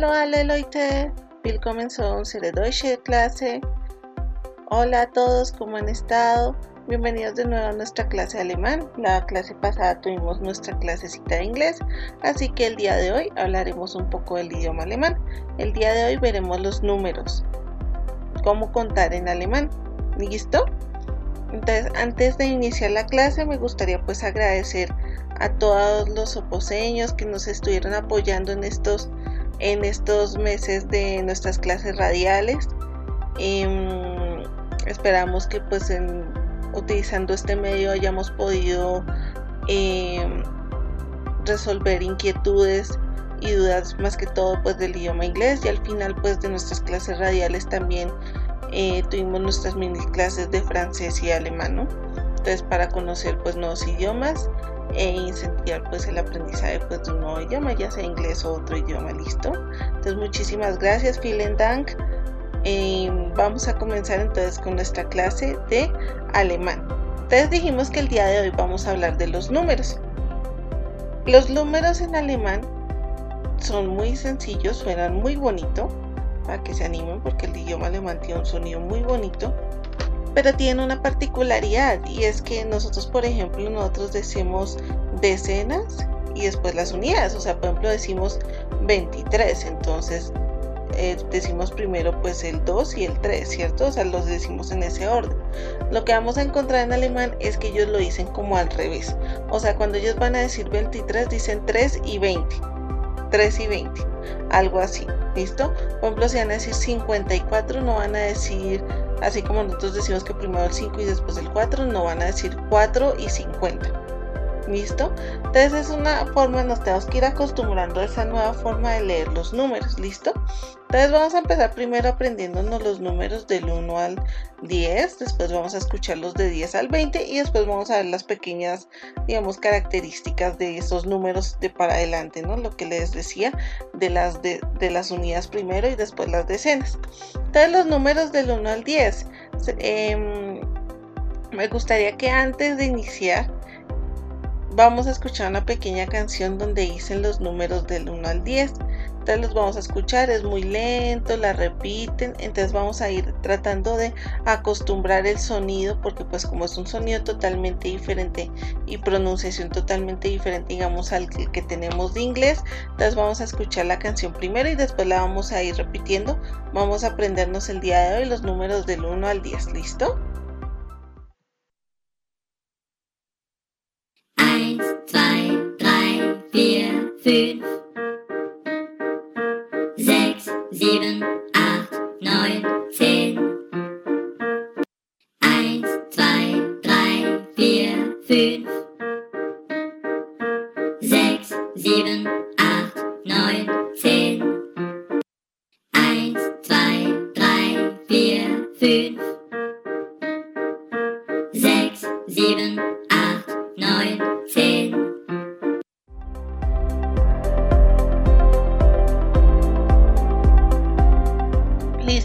Hallo alle Leute, willkommen zu unserer Deutsche clase. Hola a todos, ¿cómo han estado? Bienvenidos de nuevo a nuestra clase de alemán. La clase pasada tuvimos nuestra clasecita de inglés, así que el día de hoy hablaremos un poco del idioma alemán. El día de hoy veremos los números, cómo contar en alemán. ¿Listo? Entonces, antes de iniciar la clase, me gustaría pues agradecer a todos los oposeños que nos estuvieron apoyando en estos en estos meses de nuestras clases radiales. Em, esperamos que pues utilizando este medio hayamos podido em, resolver inquietudes y dudas más que todo pues del idioma inglés y al final pues de nuestras clases radiales también eh, tuvimos nuestras mini clases de francés y alemán entonces para conocer pues nuevos idiomas e incentivar pues el aprendizaje pues, de un nuevo idioma, ya sea inglés o otro idioma, listo. Entonces muchísimas gracias, vielen Dank. Em, vamos a comenzar entonces con nuestra clase de alemán. Entonces dijimos que el día de hoy vamos a hablar de los números. Los números en alemán son muy sencillos, suenan muy bonito, para que se animen porque el idioma alemán tiene un sonido muy bonito pero tiene una particularidad y es que nosotros, por ejemplo, nosotros decimos decenas y después las unidades, o sea, por ejemplo, decimos 23, entonces eh, decimos primero pues el 2 y el 3, ¿cierto? O sea, los decimos en ese orden. Lo que vamos a encontrar en alemán es que ellos lo dicen como al revés. O sea, cuando ellos van a decir 23, dicen 3 y 20. 3 y 20. Algo así. ¿Listo? Por ejemplo, si van a decir 54, no van a decir Así como nosotros decimos que primero el 5 y después el 4, no van a decir 4 y 50. ¿Listo? Entonces es una forma, nos tenemos que ir acostumbrando a esa nueva forma de leer los números, ¿listo? Entonces vamos a empezar primero aprendiéndonos los números del 1 al 10, después vamos a escuchar los de 10 al 20 y después vamos a ver las pequeñas, digamos, características de esos números de para adelante, ¿no? Lo que les decía de las, de, las unidades primero y después las decenas. Entonces los números del 1 al 10. Em, me gustaría que antes de iniciar vamos a escuchar una pequeña canción donde dicen los números del 1 al 10. Entonces los vamos a escuchar, es muy lento, la repiten, entonces vamos a ir tratando de acostumbrar el sonido porque pues como es un sonido totalmente diferente y pronunciación totalmente diferente digamos al que tenemos de inglés, entonces vamos a escuchar la canción primero y después la vamos a ir repitiendo. Vamos a aprendernos el día de hoy los números del 1 al 10, ¿listo? 5, 6, 7, 8, 9, 10. 1, 2, 3, 4, 5,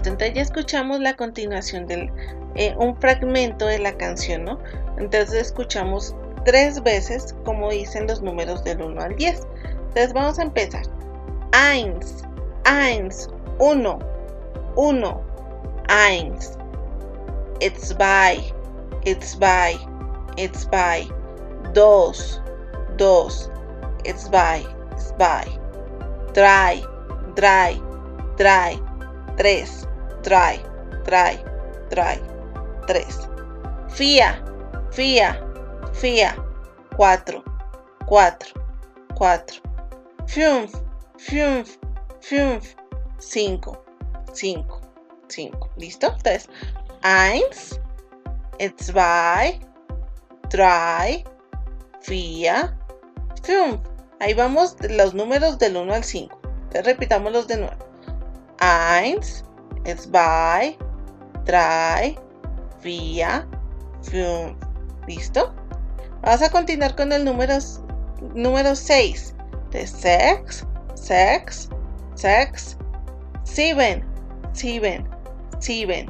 Entonces ya escuchamos la continuación del eh, un fragmento de la canción, ¿no? Entonces escuchamos tres veces como dicen los números del 1 al 10. Entonces vamos a empezar. 1, 1, 1, 1, 1. It's by, it's by, it's by. 2, 2, it's by, it's by. Dry, dry, dry. 3, trae, trae, trae. 3. Fía, fía, fía. 4. 4, 4. Fiumf, fiumf, fiumf. 5, 5, 5. ¿Listo? Entonces, eins, zwei, drei, vier, fünf. Ahí vamos los números del 1 al 5. Entonces, repitámoslos de nuevo. Eins, zwei, drei, vier, fünf. ¿Listo? Vamos a continuar con el número, número 6. De 6, 6, 6, 7, 7, 7,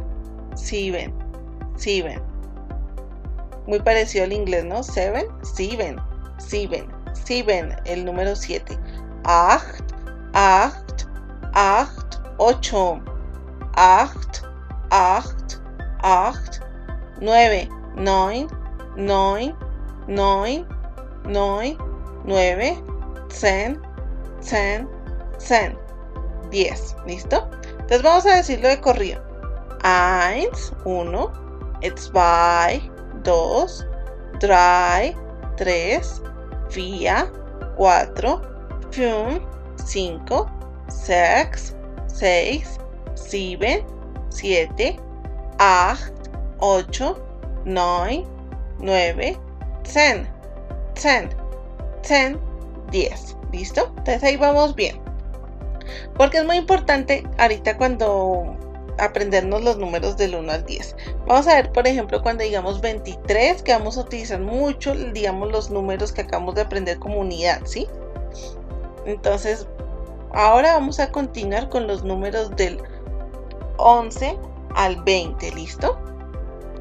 7, 7. Muy parecido al inglés, ¿no? 7, 7, 7, 7, el número 7. 8, 8, acht, ocho, acht, acht, acht, nueve, neun, neun, neun, neun, nueve, zehn, zehn, zehn, diez, ¿listo? Entonces vamos a decirlo de corrido. Eins, uno, zwei, dos, drei, tres, vier, cuatro, fünf, cinco, seis, seis, sieben, siete, acht, ocho, neun, nueve, ten, ten, ten, diez. ¿Listo? Entonces ahí vamos bien. Porque es muy importante ahorita cuando aprendernos los números del 1 al 10. Vamos a ver, por ejemplo, cuando digamos 23, que vamos a utilizar mucho, digamos, los números que acabamos de aprender como unidad, ¿sí? Entonces, ahora vamos a continuar con los números del 11 al 20, ¿listo?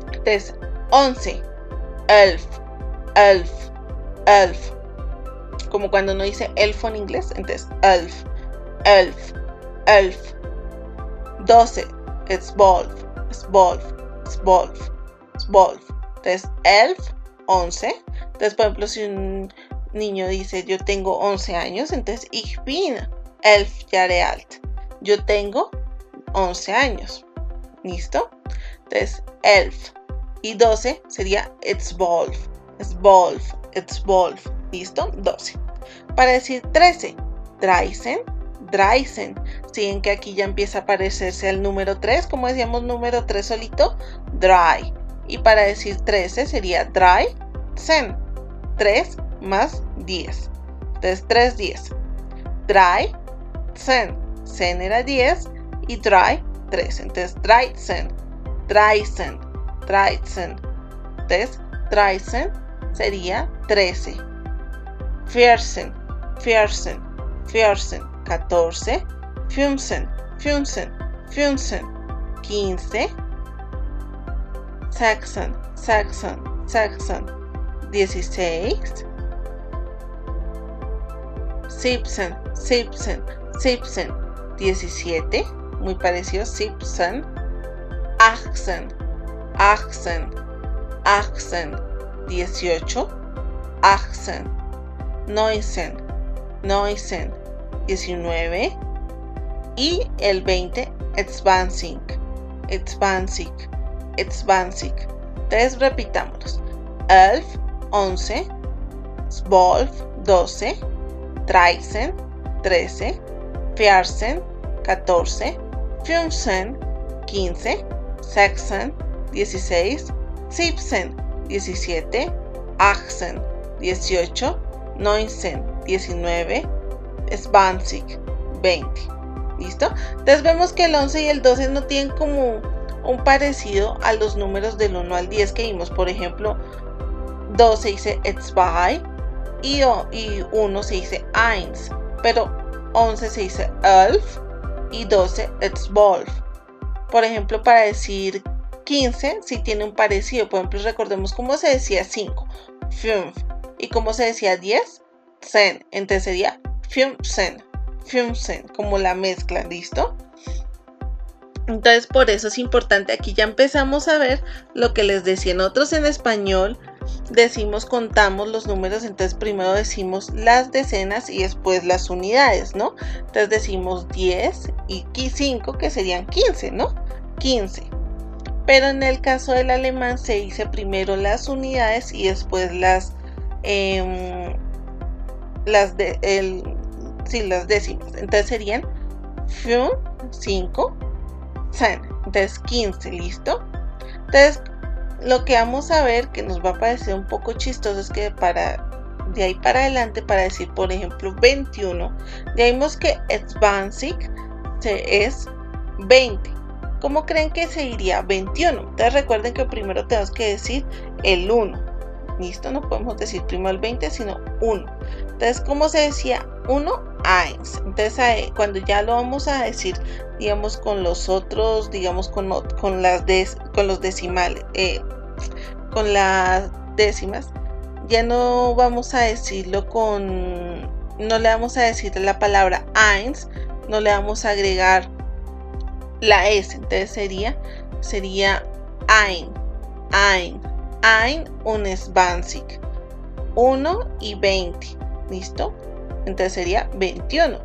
Entonces, 11, elf, elf, elf. Como cuando uno dice elfo en inglés, entonces elf, elf, elf. 12, it's wolf, it's wolf, it's wolf, it's wolf. Entonces, elf, 11. Entonces, por ejemplo, si un niño dice yo tengo 11 años, entonces ich bin elf Jahre alt. Yo tengo 11 años. ¿Listo? Entonces, elf. Y 12 sería it's wolf, it's wolf, it's wolf. ¿Listo? 12. Para decir 13, dreisen, dreisen. Siguen que aquí ya empieza a aparecerse el número 3, como decíamos número 3 solito, dry. Y para decir 13 sería dry, sen. 3 más 10. Entonces 3, 10. Dry, sen. Sen era 10 y dry, 3. Entonces dreizen, dreizen, dreizen. Entonces dreizen sería 13. Vierzehn, vierzehn, vierzehn. 14, fünfzehn, fünfzehn, fünfzehn, 15, sechzehn, sechzehn, sechzehn, 16, siebzehn, siebzehn, siebzehn, 17, muy parecido, siebzehn, achtzehn, achtzehn, achtzehn, 18, achtzehn, neunzehn, neunzehn, 19 y el 20 advancing, advancing, advancing. Entonces repitámoslos. Elf, 11, 12, 12, 13, 13, 14, 14, 15, 15, 16, 16, 17, 17, 18, 18, 19, 19, Svansik 20. ¿Listo? Entonces vemos que el 11 y el 12 no tienen como un parecido a los números del 1 al 10 que vimos. Por ejemplo, 12 dice zwei y 1 se dice eins. Pero 11 se dice elf y 12 zwölf. Por ejemplo, para decir 15 si tiene un parecido. Por ejemplo, recordemos cómo se decía 5, 5. Y cómo se decía 10, 10. Entonces sería Fünfzen, Fünfzen, como la mezcla, ¿listo? Entonces por eso es importante, aquí ya empezamos a ver lo que les decía. Nosotros en español decimos, contamos los números, entonces primero decimos las decenas y después las unidades, ¿no? Entonces decimos 10 y 5 que serían 15, ¿no? 15. Pero en el caso del alemán se dice primero las unidades y después las, eh, las de, el, sí, las décimas. Entonces serían 5, 10. Entonces 15, ¿listo? Entonces lo que vamos a ver que nos va a parecer un poco chistoso es que para de ahí para adelante para decir por ejemplo 21 ya vimos que Advancing es 20 ¿Cómo creen que se iría 21? Entonces recuerden que primero tenemos que decir el 1 Listo, no podemos decir primero el 20, sino 1. Entonces, ¿cómo se decía? 1, 1. Entonces, cuando ya lo vamos a decir, digamos, con los otros, digamos, con, las con los decimales, eh, con las décimas, ya no vamos a decirlo con, no le vamos a decir la palabra eins, no le vamos a agregar la S, entonces sería, sería ein, ein, ein und 20. 1 y 20, ¿listo? Entonces sería 21.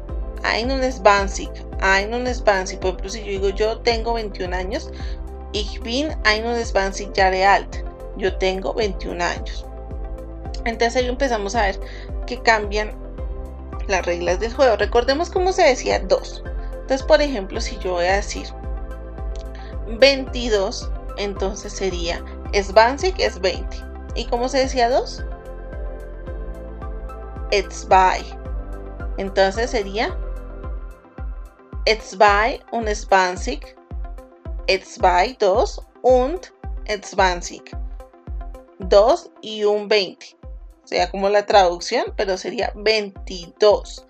Ein und 20, ein und 20. Por ejemplo, si yo digo yo tengo 21 años, ich bin 21 Jahre alt. Yo tengo 21 años. Entonces ahí empezamos a ver que cambian las reglas del juego. Recordemos cómo se decía 2. Entonces, por ejemplo, si yo voy a decir 22, entonces sería Svansik es 20. ¿Y cómo se decía 2? It's by. Entonces sería It's by un Svansik. It's by 2 und Svansik. 2 y un 20 sea como la traducción, pero sería 22.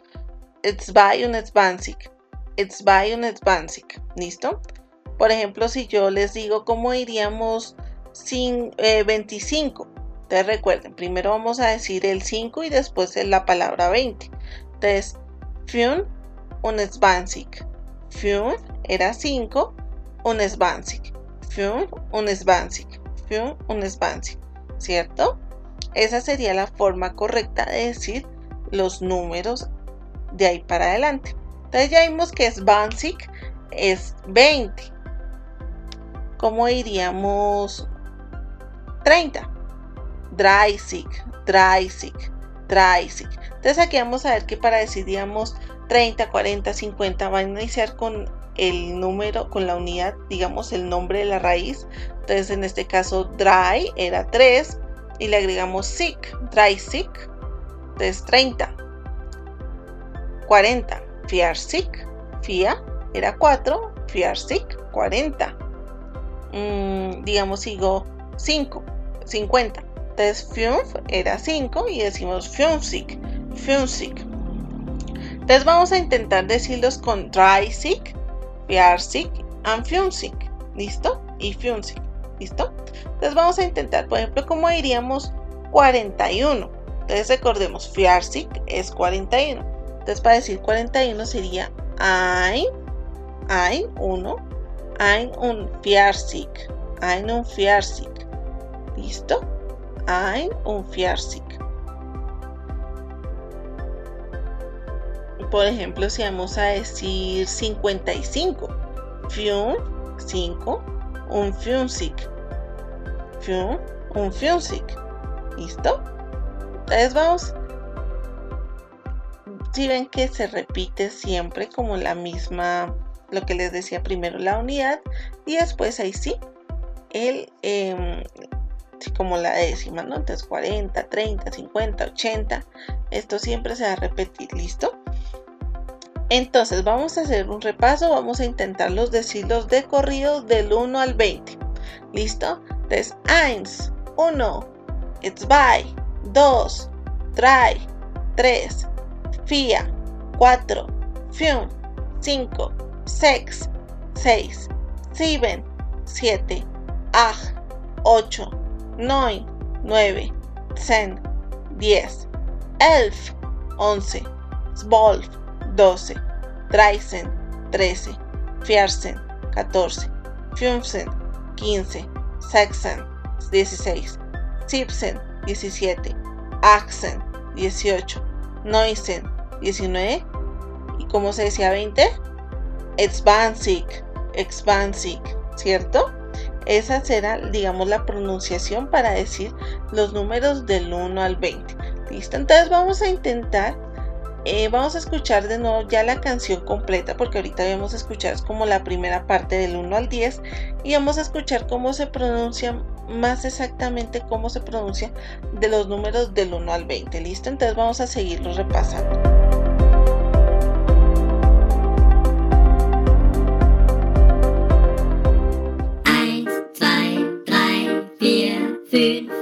It's by un Advancing. It's by un Advancing. ¿Listo? Por ejemplo, si yo les digo cómo iríamos sin 25. Eh, Entonces recuerden, primero vamos a decir el 5 y después la palabra 20. Entonces, fun un Advancing. Fun era 5, un Advancing. Fun un Advancing. Fun un Advancing. ¿Cierto? Esa sería la forma correcta de decir los números de ahí para adelante. Entonces ya vimos que es Bansic es 20. ¿Cómo diríamos 30? Dreisig, Dreisig, Dreisig. Entonces aquí vamos a ver que para decir, digamos, 30, 40, 50 van a iniciar con el número, con la unidad, digamos, el nombre de la raíz. Entonces en este caso, Dry era 3, y le agregamos sick, dry sick, entonces 30. 40, fiar sick, fia era 4, fiar sick, 40. Mm, digamos, sigo 5, 50. Entonces, fiumf era 5 y decimos fiumsic, fiumsic. Entonces vamos a intentar decirlos con dry sick, fiar sick and fiumsic. ¿Listo? Y fiumsic. ¿Listo? Entonces vamos a intentar, por ejemplo, ¿cómo diríamos 41? Entonces recordemos, Fiarsik es 41. Entonces para decir 41 sería ein, ein 1, ein un Fiarsik, ein un Fiarsik. ¿Listo? Ein un Fiarsik. Por ejemplo, si vamos a decir 55, Fiun, 5, un Fiunsik un Funsic. ¿Listo? Entonces vamos. Si ven que se repite siempre como la misma, lo que les decía primero, la unidad y después ahí sí, el, em, como la décima, ¿no? Entonces 40, 30, 50, 80, esto siempre se va a repetir, ¿listo? Entonces vamos a hacer un repaso, vamos a intentar los decirlos de corrido del 1 al 20. ¿Listo? Entonces, eins, uno, zwei, dos, drei, tres, vier, cuatro, fünf, cinco, seis, seis, sieben, siete, acht, ocho, neun, nueve, zehn, diez, elf, once, zwölf, doce, dreizehn, trece, vierzehn, catorce, fünfzehn, quince, Saxon 16, Simpson 17, Axen 18, Noisen 19 y como se decía 20, Expansic, Expansic, ¿cierto? Esa será, digamos, la pronunciación para decir los números del 1 al 20. ¿Listo? Entonces vamos a intentar eh, vamos a escuchar de nuevo ya la canción completa porque ahorita vamos a escuchar como la primera parte del 1 al 10 y vamos a escuchar cómo se pronuncia más exactamente cómo se pronuncia de los números del 1 al 20. ¿Listo? Entonces vamos a seguirlo repasando. drei,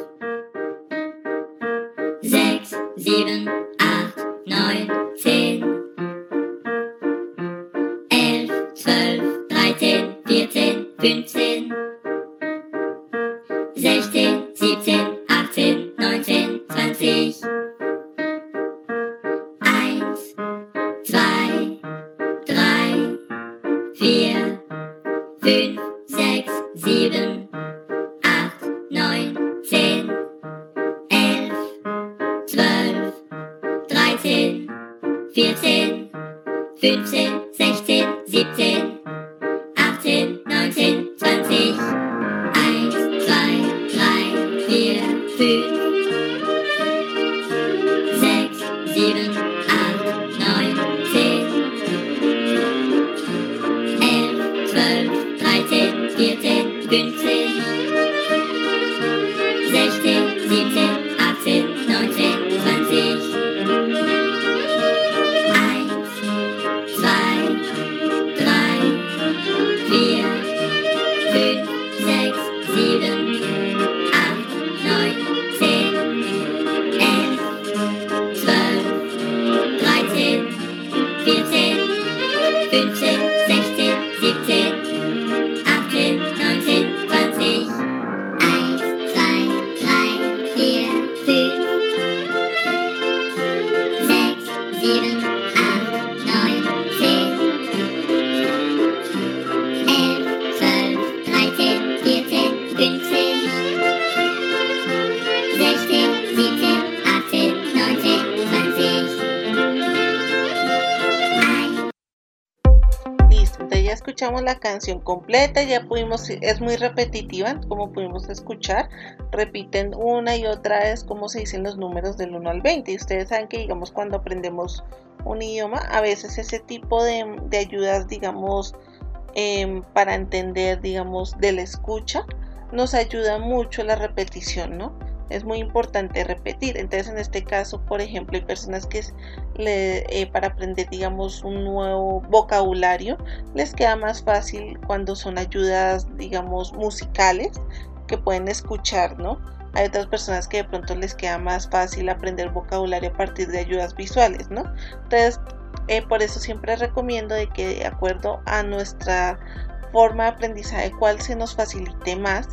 4, canción completa, ya pudimos, es muy repetitiva, como pudimos escuchar, repiten una y otra vez cómo se dicen los números del 1 al 20. Y ustedes saben que, digamos, cuando aprendemos un idioma, a veces ese tipo de, de ayudas, digamos, em, para entender, digamos, de la escucha, nos ayuda mucho la repetición, ¿no? Es muy importante repetir. Entonces, en este caso, por ejemplo, hay personas que eh, para aprender, digamos, un nuevo vocabulario, les queda más fácil cuando son ayudas, digamos, musicales que pueden escuchar, ¿no? Hay otras personas que de pronto les queda más fácil aprender vocabulario a partir de ayudas visuales, ¿no? Entonces, eh, por eso siempre recomiendo de que de acuerdo a nuestra forma de aprendizaje, cuál se nos facilite más,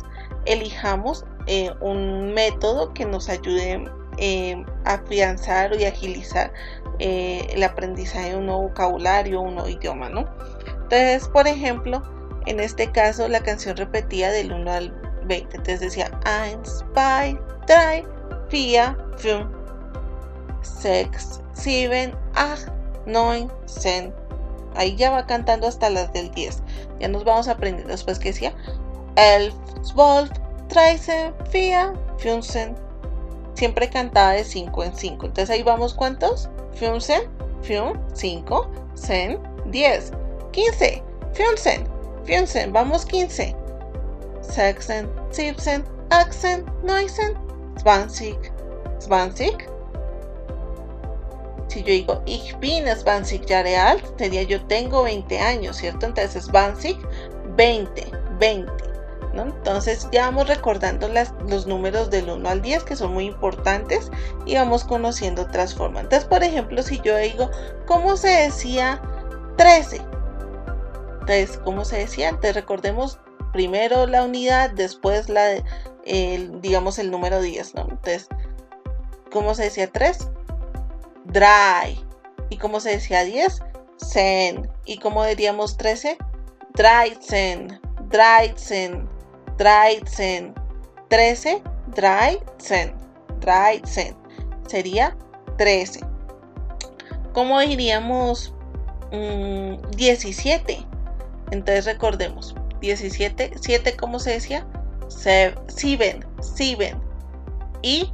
elijamos eh, un método que nos ayude eh, a afianzar y agilizar eh, el aprendizaje de un nuevo vocabulario, un nuevo idioma, ¿no? Entonces, por ejemplo, en este caso la canción repetía del 1 al 20. Entonces decía 1, 2, 3, 4, 5, 6, 7, 8, 9, 10. Ahí ya va cantando hasta las del 10. Ya nos vamos aprendiendo después que decía 11, 12, 13, 4, 15. Siempre cantaba de 5 en 5. Entonces ahí vamos cuántos? 15, 5, 10, 10, 15, 15, 15. Vamos 15. 16, 17, 18, 19, 20, 20. Si yo digo, ich bin 20 Jahre sería yo tengo 20 años, ¿cierto? Entonces 20, 20, 20. ¿No? Entonces ya vamos recordando las, los números del 1 al 10 que son muy importantes y vamos conociendo otras formas. Entonces, por ejemplo, si yo digo, ¿cómo se decía 13? Entonces, ¿cómo se decía? Entonces, recordemos primero la unidad, después la, digamos, el número 10, ¿no? Entonces, ¿cómo se decía 3? Dry. ¿Y cómo se decía 10? Sen. ¿Y cómo diríamos 13? Dreizen. Dreizen. Dreizen. 13. Dreizen. Dreizen. Sería 13. ¿Cómo diríamos mm, 17? Entonces recordemos. 17. 7, ¿cómo se decía? 7. 7. Y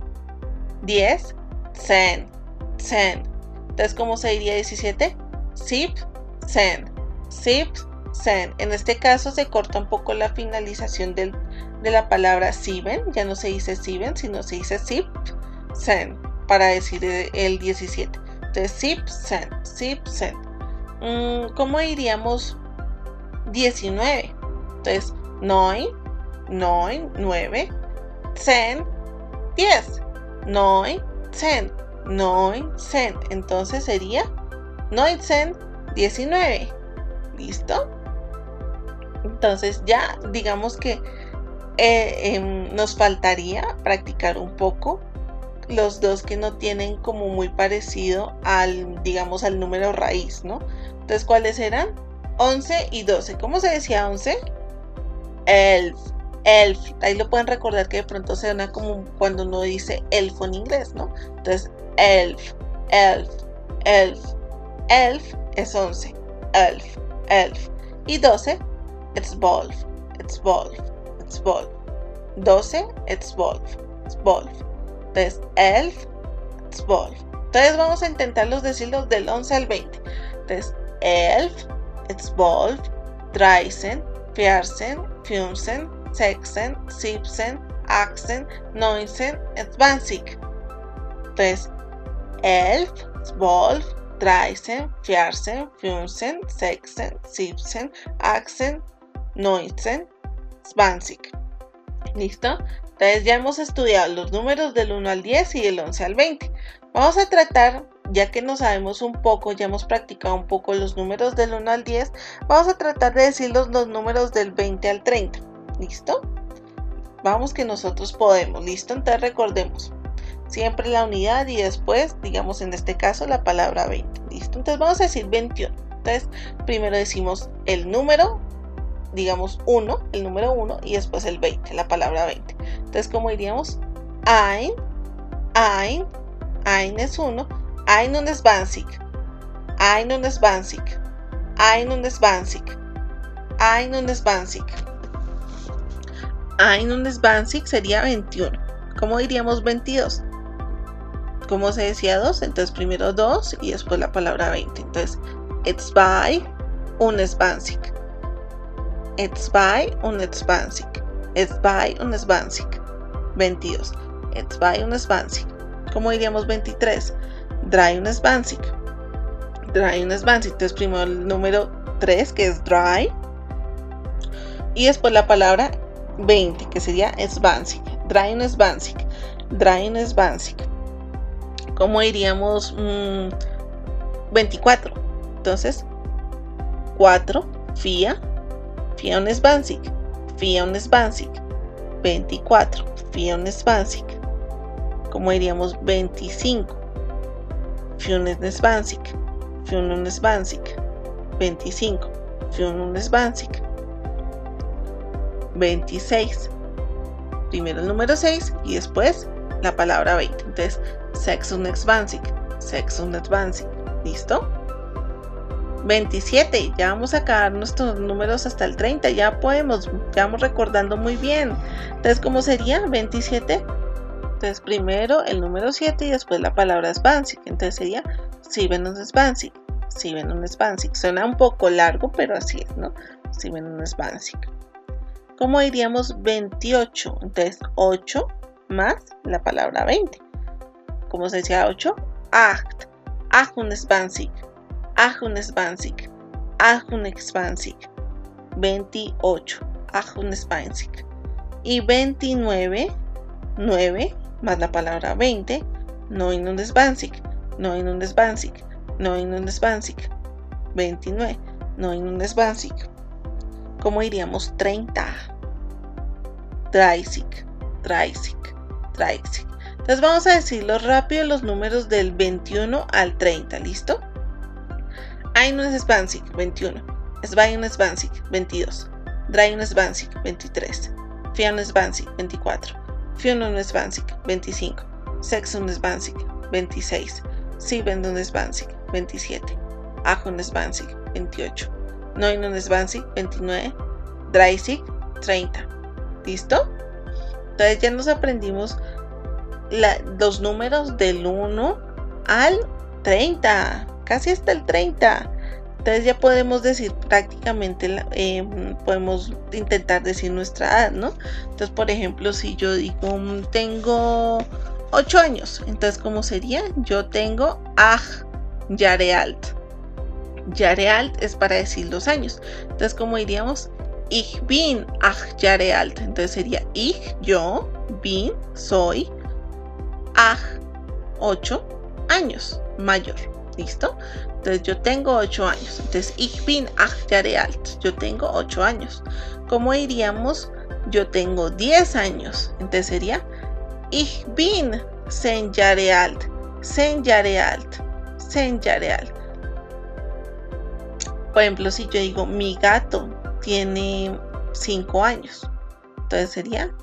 10. Zen. Zen. Entonces, ¿cómo se diría 17? Sip. Zen. Sip. En este caso se corta un poco la finalización del, de la palabra siben. Ya no se dice siben, sino se dice sip. Zen. Para decir el 17. Entonces, sip. Zen. Sip. Mm, ¿Cómo diríamos 19? Entonces, 9. 9. 9. Zen. 10. 9. Zen. 9. Zen. Entonces sería 9 Zen 19. ¿Listo? Entonces ya digamos que eh, eh, nos faltaría practicar un poco los dos que no tienen como muy parecido al, digamos, al número raíz, ¿no? Entonces, ¿cuáles eran? 11 y 12. ¿Cómo se decía 11? Elf. Elf. Ahí lo pueden recordar que de pronto suena como cuando uno dice elfo en inglés, ¿no? Entonces, elf, elf, elf, elf es 11. Elf, elf. Y 12, wolf, it's wolf. 12, it's wolf, it's wolf. Entonces, elf, wolf. Entonces vamos a intentarlos decirlos del 11 al 20. Entonces, elf, wolf, dreisen, viersen, fünfzen, sechsen, siebsen, achsen, neunzen, zwanzig. Entonces, elf, zwölf, dreizehn, vierzehn, fünfzehn, sechzehn, siebzehn, achtzehn, neunzehn, zwanzig. ¿Listo? Entonces ya hemos estudiado los números del 1 al 10 y del 11 al 20. Vamos a tratar, ya que no sabemos un poco, ya hemos practicado un poco los números del 1 al 10, vamos a tratar de decir los, los números del 20 al 30. ¿Listo? Vamos que nosotros podemos. ¿Listo? Entonces recordemos. Siempre la unidad y después, digamos en este caso, la palabra 20. ¿Listo? Entonces vamos a decir 21. Entonces, primero decimos el número, digamos 1, el número 1 y después el 20, la palabra 20. Entonces, ¿cómo diríamos? Ein, ein, ein es 1, ein und es 20. Ein und es 20. Ein und es 20. Ein und es 20. Ein und es 20 sería 21. ¿Cómo diríamos 22? ¿Cómo se decía 2? Entonces primero 2 y después la palabra 20. Entonces, it's by un es 20. It's by un es 20. It's by un 20. 22. It's by un 20. ¿Cómo diríamos 23? Dry un 20. Dry un 20. Entonces primero el número 3 que es dry. Y después la palabra 20 que sería Svansik. Dry un Svansik. Dry un Svansik. ¿Cómo diríamos? 24. Entonces, 4, FIA, Svansik, FIA un Svansik. 24, FIA un Svansik. ¿Cómo diríamos? 25. Fiun Svansik, Fiun un Svansik. 25, Fiun un Svansik. 26. Primero el número 6 y después la palabra 20. Entonces, sex un expansic, sex un advancing. ¿Listo? 27. Ya vamos a acabar nuestros números hasta el 30. Ya podemos, ya vamos recordando muy bien. Entonces, ¿cómo sería? 27. Entonces, primero el número 7 y después la palabra Spansic. Entonces sería ven un Spansic. ven un Spansic. Suena un poco largo, pero así es, ¿no? ven un Spansic. ¿Cómo diríamos 28? Entonces 8 más la palabra 20. ¿Cómo se decía 8? Acht. Achun Spansic. Achun Spansic. Achun Expansic. 28. Achun Spansic. Y 29. 9 más la palabra 20. No in un Spansic. No in un Spansic. No in un Spansic. 29. No in un Spansic. ¿Cómo diríamos 30? Dreisig, Dreisig, Dreisig. Entonces vamos a decirlo rápido los números del 21 al 30, ¿listo? Ein es Spanzig, 21. Zwei un Spanzig, 22. Drei un Spanzig, 23. Vier un Spanzig, 24. Vier un Spanzig, 25. Sechs un Spanzig, 26. Sieben un Spanzig, 27. Ach un Spanzig, 28. Neun un Spanzig, 29. Dreisig, 30. ¿Listo? Entonces ya nos aprendimos los números del 1 al 30, casi hasta el 30. Entonces ya podemos decir prácticamente, em, podemos intentar decir nuestra edad, ¿no? Entonces, por ejemplo, si yo digo, mm, tengo 8 años, entonces, ¿cómo sería? Yo tengo aj yare alt. Yare alt es para decir los años. Entonces, ¿cómo diríamos? Ich bin acht Jahre alt. Entonces sería ich, yo, bin, soy, ach, 8 años, mayor. ¿Listo? Entonces yo tengo 8 años. Entonces ich bin acht Jahre alt. Yo tengo 8 años. ¿Cómo diríamos? Yo tengo 10 años. Entonces sería ich bin zehn Jahre alt. Zehn Jahre alt. Zehn Jahre alt. Por ejemplo, si yo digo mi gato tiene 5 años. Entonces sería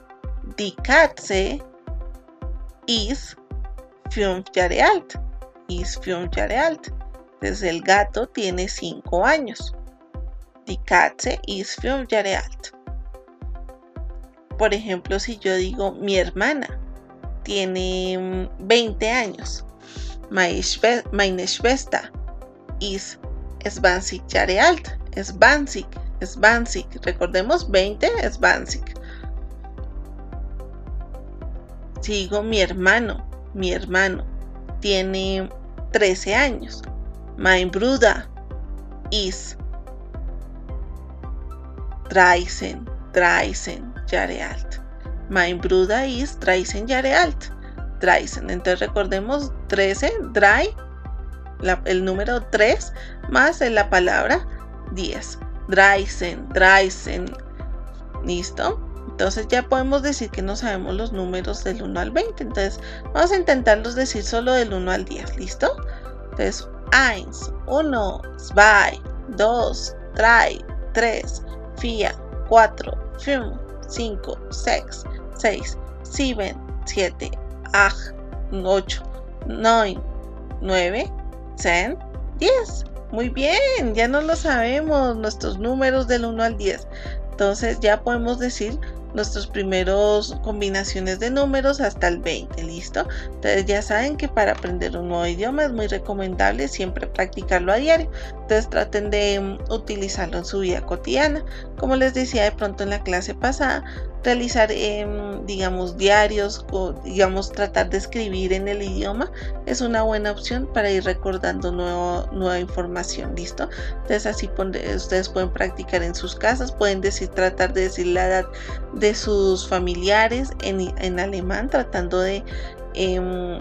Die Katze ist fünf Jahre alt. Alt. Entonces el gato tiene 5 años. Die Katze ist fünf Jahre alt. Por ejemplo, si yo digo mi hermana tiene 20 años. Meine Schwester ist 20 Jahre alt. Es 20, es 20. Recordemos 20 es 20. Sigo mi hermano, mi hermano tiene 13 años. Mein Bruder ist 13, 13 Jahre alt. Mein Bruder ist 13 Jahre alt. 13. Entonces recordemos 13, dry, el número 3 más la palabra 10. Dreisen, Dreisen. ¿Listo? Entonces ya podemos decir que no sabemos los números del 1 al 20. Entonces vamos a intentarlos decir solo del 1 al 10. ¿Listo? Entonces 1, 1, 2, 3, 3, 4, 5, 5, 6, 6, 7, 7, 8, 9, 9, 10, 10. Muy bien, ya no lo sabemos, nuestros números del 1 al 10. Entonces ya podemos decir nuestros primeros combinaciones de números hasta el 20, ¿listo? Entonces ya saben que para aprender un nuevo idioma es muy recomendable siempre practicarlo a diario. Entonces traten de mm, utilizarlo en su vida cotidiana. Como les decía de pronto en la clase pasada, realizar, em, digamos, diarios o, digamos, tratar de escribir en el idioma es una buena opción para ir recordando nueva información, ¿listo? Entonces así ustedes pueden practicar en sus casas, pueden decir, tratar de decir la edad de sus familiares en, alemán, tratando de... Em,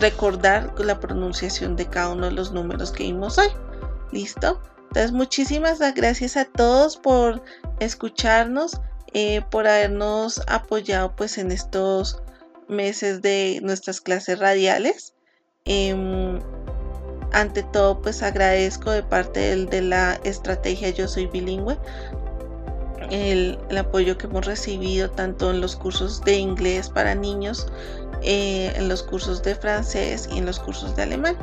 recordar la pronunciación de cada uno de los números que vimos hoy. ¿Listo? Entonces muchísimas gracias a todos por escucharnos. Eh, por habernos apoyado pues en estos meses de nuestras clases radiales. Em, ante todo pues agradezco de parte de la estrategia Yo Soy Bilingüe el, apoyo que hemos recibido tanto en los cursos de inglés para niños, eh, en los cursos de francés y en los cursos de alemán.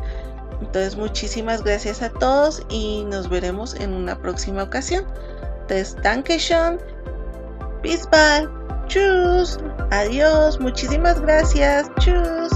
Entonces muchísimas gracias a todos y nos veremos en una próxima ocasión. Entonces, Dankeschön Bis bald. Tschüss. Adiós. Muchísimas gracias. Tschüss.